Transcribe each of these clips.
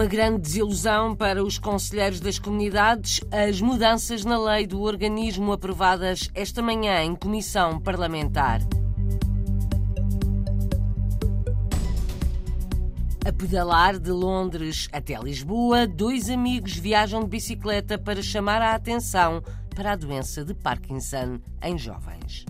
Uma grande desilusão para os conselheiros das comunidades, as mudanças na lei do organismo aprovadas esta manhã em comissão parlamentar. A pedalar de Londres até Lisboa, dois amigos viajam de bicicleta para chamar a atenção para a doença de Parkinson em jovens.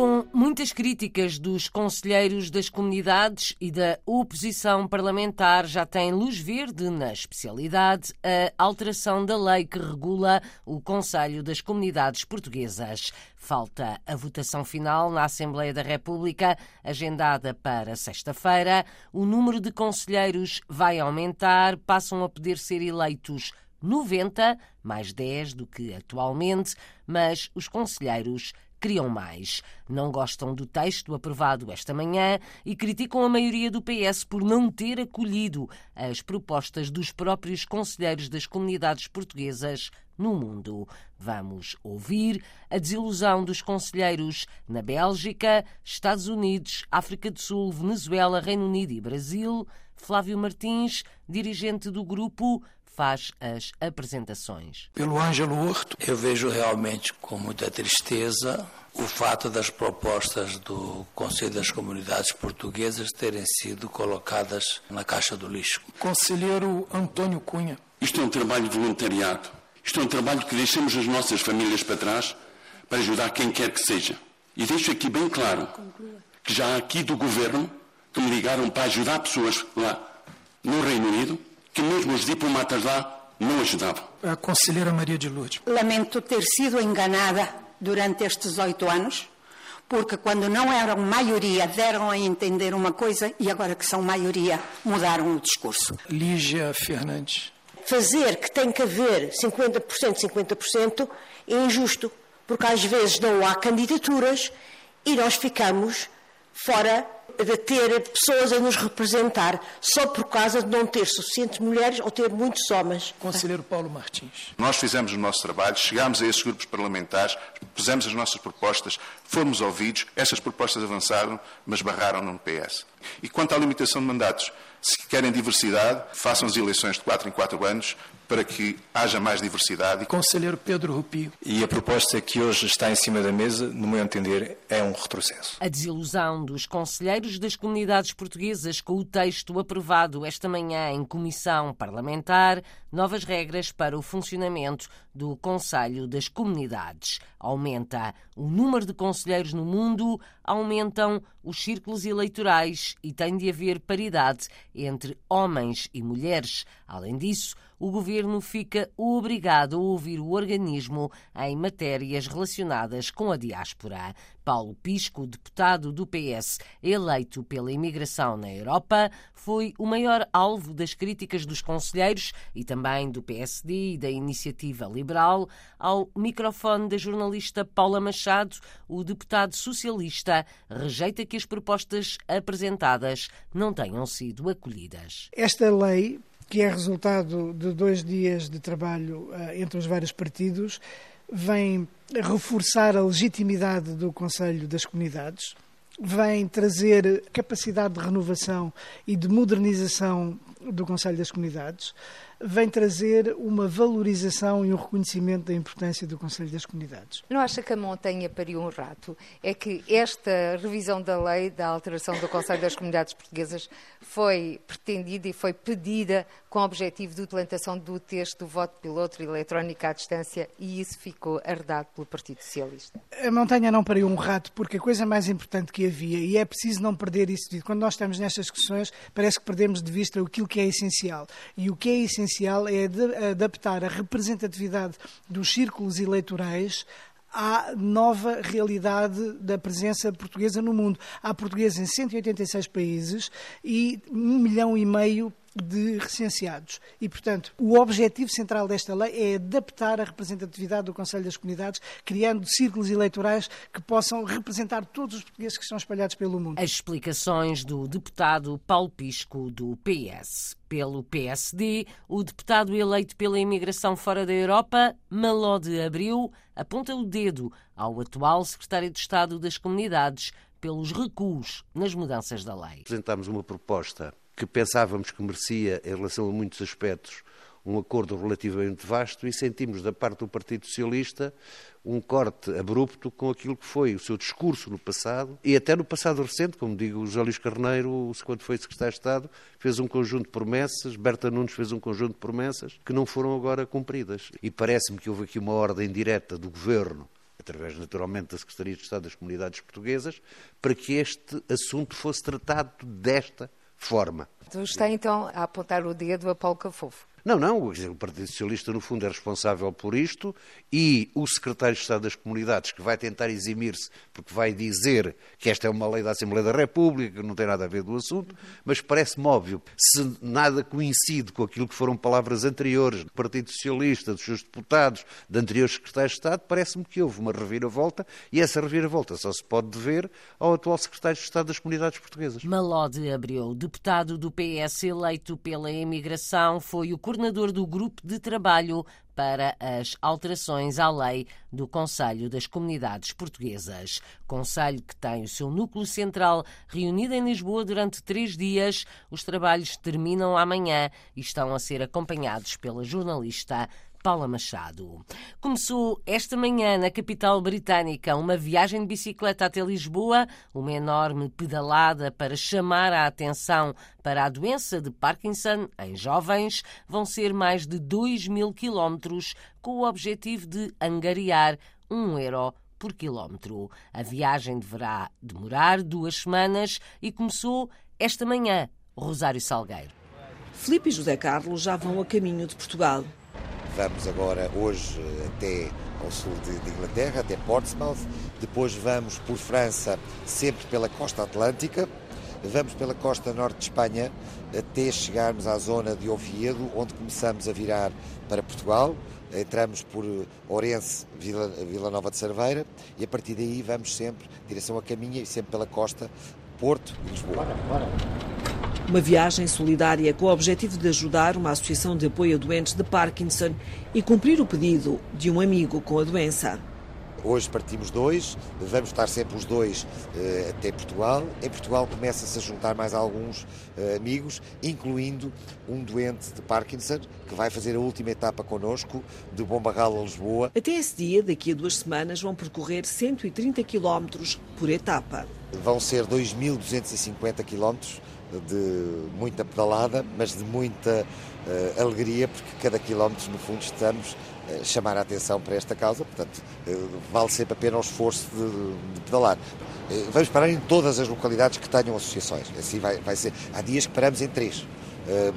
Com muitas críticas dos conselheiros das comunidades e da oposição parlamentar, já tem luz verde na especialidade a alteração da lei que regula o Conselho das Comunidades Portuguesas. Falta a votação final na Assembleia da República, agendada para sexta-feira. O número de conselheiros vai aumentar, passam a poder ser eleitos 90, mais 10 do que atualmente, mas os conselheiros queriam mais. Não gostam do texto aprovado esta manhã e criticam a maioria do PS por não ter acolhido as propostas dos próprios conselheiros das comunidades portuguesas no mundo. Vamos ouvir a desilusão dos conselheiros na Bélgica, Estados Unidos, África do Sul, Venezuela, Reino Unido e Brasil. Flávio Martins, dirigente do grupo, faz as apresentações. Pelo Ângelo Horto. Eu vejo realmente com muita tristeza o fato das propostas do Conselho das Comunidades Portuguesas terem sido colocadas na caixa do lixo. Conselheiro Antônio Cunha. Isto é um trabalho de voluntariado. Isto é um trabalho que deixamos as nossas famílias para trás para ajudar quem quer que seja. E deixo aqui bem claro que já aqui do Governo que me ligaram para ajudar pessoas lá no Reino Unido que mesmo os diplomatas lá não ajudavam. A conselheira Maria de Lourdes. Lamento ter sido enganada durante estes oito anos, porque quando não eram maioria deram a entender uma coisa e agora que são maioria mudaram o discurso. Lígia Fernandes. Fazer que tem que haver 50%, 50% é injusto, porque às vezes não há candidaturas e nós ficamos fora de ter pessoas a nos representar só por causa de não ter suficientes mulheres ou ter muitos homens. Conselheiro Paulo Martins. Nós fizemos o nosso trabalho, chegámos a esses grupos parlamentares, pusemos as nossas propostas, fomos ouvidos, essas propostas avançaram, mas barraram no PS. E quanto à limitação de mandatos, se querem diversidade, façam as eleições de 4 em 4 anos para que haja mais diversidade. Conselheiro Pedro Rupio. E a proposta que hoje está em cima da mesa, no meu entender, é um retrocesso. A desilusão dos conselheiros das comunidades portuguesas com o texto aprovado esta manhã em comissão parlamentar, novas regras para o funcionamento do Conselho das Comunidades. Aumenta o número de conselheiros no mundo, aumentam os círculos eleitorais e tem de haver paridade entre homens e mulheres. Além disso, o governo fica obrigado a ouvir o organismo em matérias relacionadas com a diáspora. Paulo Pisco, deputado do PS eleito pela imigração na Europa, foi o maior alvo das críticas dos conselheiros e também do PSD e da Iniciativa Liberal. Ao microfone da jornalista Paula Machado, o deputado socialista rejeita que as propostas apresentadas não tenham sido acolhidas. Esta lei que é resultado de dois dias de trabalho uh, entre os vários partidos, vem reforçar a legitimidade do Conselho das Comunidades, vem trazer capacidade de renovação e de modernização do Conselho das Comunidades, vem trazer uma valorização e um reconhecimento da importância do Conselho das Comunidades. Não acha que a montanha pariu um rato? É que esta revisão da lei da alteração do Conselho das Comunidades Portuguesas foi pretendida e foi pedida com o objetivo de utilização do texto do voto piloto eletrónico à distância e isso ficou arredado pelo Partido Socialista. A montanha não pariu um rato porque a coisa mais importante que havia, e é preciso não perder isso quando nós estamos nestas discussões, parece que perdemos de vista aquilo que é essencial. E o que é essencial essencial é adaptar a representatividade dos círculos eleitorais à nova realidade da presença portuguesa no mundo. Há portugueses em 186 países e um milhão e meio de recenseados. E, portanto, o objetivo central desta lei é adaptar a representatividade do Conselho das Comunidades, criando círculos eleitorais que possam representar todos os portugueses que estão espalhados pelo mundo. As explicações do deputado Paulo Pisco, do PS. Pelo PSD, o deputado eleito pela imigração fora da Europa, Maló de Abril, aponta o dedo ao atual secretário de Estado das Comunidades pelos recuos nas mudanças da lei. Apresentámos uma proposta que pensávamos que merecia, em relação a muitos aspectos, um acordo relativamente vasto e sentimos da parte do Partido Socialista um corte abrupto com aquilo que foi o seu discurso no passado e até no passado recente, como digo, o José Luís Carneiro, quando foi Secretário de Estado, fez um conjunto de promessas, Berta Nunes fez um conjunto de promessas que não foram agora cumpridas. E parece-me que houve aqui uma ordem direta do Governo através naturalmente da Secretaria de Estado das Comunidades Portuguesas, para que este assunto fosse tratado desta forma. Está então a apontar o dedo a Paulo Cafofo. Não, não, o Partido Socialista, no fundo, é responsável por isto e o Secretário de Estado das Comunidades, que vai tentar eximir-se, porque vai dizer que esta é uma lei da Assembleia da República, que não tem nada a ver do assunto, mas parece-me óbvio, se nada coincide com aquilo que foram palavras anteriores do Partido Socialista, dos seus deputados, de anteriores Secretários de Estado, parece-me que houve uma reviravolta e essa reviravolta só se pode dever ao atual Secretário de Estado das Comunidades Portuguesas. Malode Abreu, deputado do PS eleito pela imigração, foi o coordenador do grupo de trabalho para as alterações à lei do Conselho das Comunidades Portuguesas. Conselho que tem o seu núcleo central reunido em Lisboa durante três dias. Os trabalhos terminam amanhã e estão a ser acompanhados pela jornalista Paula Machado. Começou esta manhã na capital britânica uma viagem de bicicleta até Lisboa, uma enorme pedalada para chamar a atenção para a doença de Parkinson em jovens. Vão ser mais de 2 mil quilómetros com o objetivo de angariar um euro por quilómetro. A viagem deverá demorar duas semanas e começou esta manhã. Rosário Salgueiro. Filipe e José Carlos já vão a caminho de Portugal. Vamos agora, hoje, até ao sul de, de, Inglaterra, até Portsmouth. Depois vamos por França, sempre pela costa atlântica. Vamos pela costa norte de Espanha, até chegarmos à zona de Oviedo, onde começamos a virar para Portugal. Entramos por Ourense, Vila, Vila Nova de Cerveira, e a partir daí vamos sempre, direção a caminha, e sempre pela costa, Porto e Lisboa. Bora, bora. Uma viagem solidária com o objetivo de ajudar uma associação de apoio a doentes de Parkinson e cumprir o pedido de um amigo com a doença. Hoje partimos dois, vamos estar sempre os dois uh, até Portugal. Em Portugal começa-se a juntar mais alguns uh, amigos, incluindo um doente de Parkinson, que vai fazer a última etapa connosco, de Bombarral a Lisboa. Até esse dia, daqui a duas semanas, vão percorrer 130 km por etapa. Vão ser 2.250 km de muita pedalada, mas de muita uh, alegria, porque cada quilómetro, no fundo, estamos a chamar a atenção para esta causa, portanto, uh, vale sempre a pena o esforço de, de pedalar. Uh, vamos parar em todas as localidades que tenham associações, assim vai, vai ser. Há dias que paramos em três.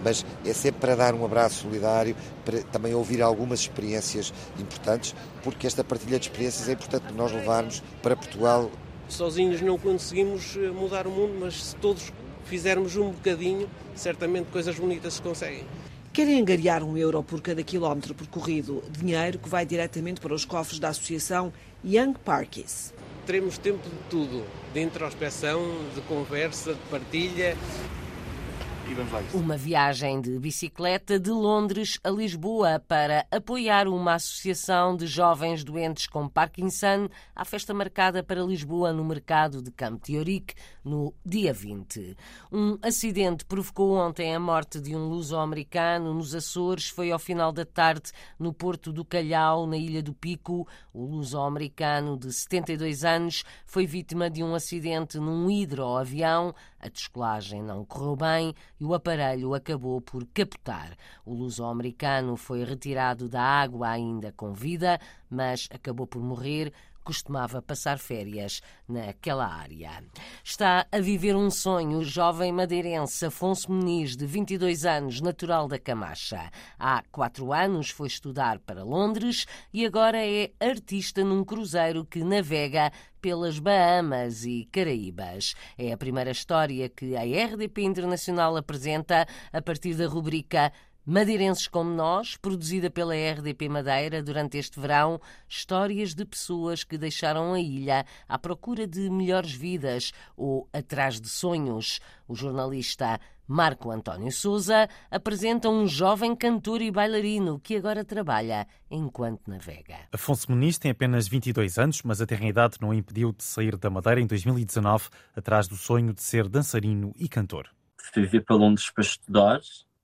mas é sempre para dar um abraço solidário, para também ouvir algumas experiências importantes, porque esta partilha de experiências é importante nós levarmos para Portugal. Sozinhos não conseguimos mudar o mundo, mas se todos fizermos um bocadinho, certamente coisas bonitas se conseguem. Querem angariar um euro por cada quilómetro percorrido, dinheiro que vai diretamente para os cofres da associação Young Parkies. Teremos tempo de tudo, de introspeção, de conversa, de partilha e vamos lá. Uma viagem de bicicleta de Londres a Lisboa para apoiar uma associação de jovens doentes com Parkinson à festa marcada para Lisboa no mercado de Campo Teorique no dia 20. Um acidente provocou ontem a morte de um luso-americano nos Açores. Foi ao final da tarde no Porto do Calhau, na Ilha do Pico. O luso-americano de 72 anos foi vítima de um acidente num hidroavião. A descolagem não correu bem e o aparelho acabou por capotar. O luso-americano foi retirado da água ainda com vida, mas acabou por morrer costumava passar férias naquela área. Está a viver um sonho o jovem madeirense Afonso Muniz, de 22 anos, natural da Camacha. Há quatro anos foi estudar para Londres e agora é artista num cruzeiro que navega pelas Bahamas e Caraíbas. É a primeira história que a RDP Internacional apresenta a partir da rubrica Madeirenses como Nós, produzida pela RDP Madeira durante este verão, histórias de pessoas que deixaram a ilha à procura de melhores vidas ou atrás de sonhos. O jornalista Marco António Souza apresenta um jovem cantor e bailarino que agora trabalha enquanto navega. Afonso Muniz tem apenas 22 anos, mas a tenra-idade não o impediu de sair da Madeira em 2019 atrás do sonho de ser dançarino e cantor. Fui vir para Londres para estudar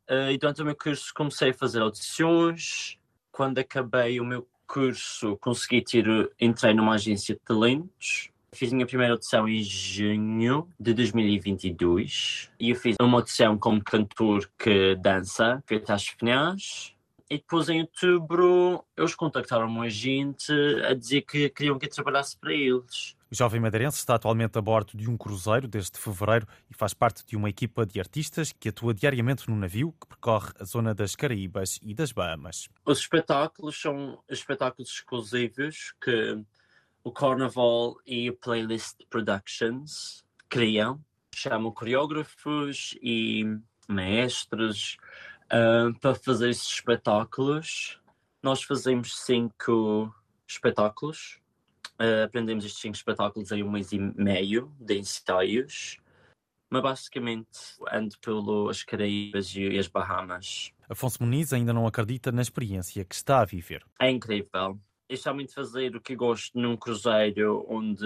Uh, e durante o meu curso comecei a fazer audições. Quando acabei o meu curso, consegui ter, entrei numa agência de talentos. Fiz a minha primeira audição em junho de 2022 e eu fiz uma audição como cantor que dança, feita às finais. E depois em outubro eles contactaram um agente a dizer que queriam que eu trabalhasse para eles. O jovem madeirense está atualmente a bordo de um cruzeiro desde fevereiro e faz parte de uma equipa de artistas que atua diariamente no navio que percorre a zona das Caraíbas e das Bahamas. Os espetáculos são espetáculos exclusivos que o Carnaval e o Playlist Productions criam. Chamam coreógrafos e maestros uh, para fazer esses espetáculos. Nós fazemos cinco espetáculos Uh, aprendemos estes cinco espetáculos em um mês e meio de ensaios. Mas basicamente ando pelas Caraíbas e as Bahamas. Afonso Muniz ainda não acredita na experiência que está a viver. É incrível. Eu somente fazer o que gosto num cruzeiro onde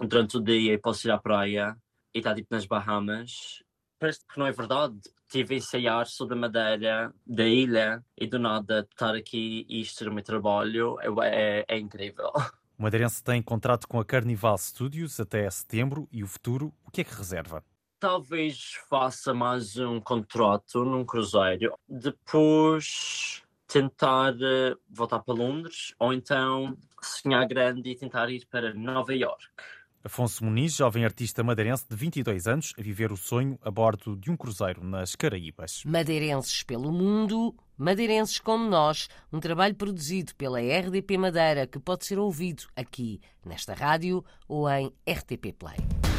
durante o dia posso ir à praia e estar tipo nas Bahamas. Parece que não é verdade. Estive a ensaiar, sou da Madeira, da ilha, e do nada estar aqui e isto ser o meu trabalho é, é, é incrível. O madeirense tem contrato com a Carnival Studios até setembro e o futuro, o que é que reserva? Talvez faça mais um contrato num cruzeiro, depois tentar eh, voltar para Londres ou então sonhar grande e tentar ir para Nova York. Afonso Muniz, jovem artista madeirense de 22 anos, a viver o sonho a bordo de um cruzeiro nas Caraíbas. Madeirenses pelo mundo, madeirenses como nós, um trabalho produzido pela RDP Madeira que pode ser ouvido aqui nesta rádio ou em RTP Play.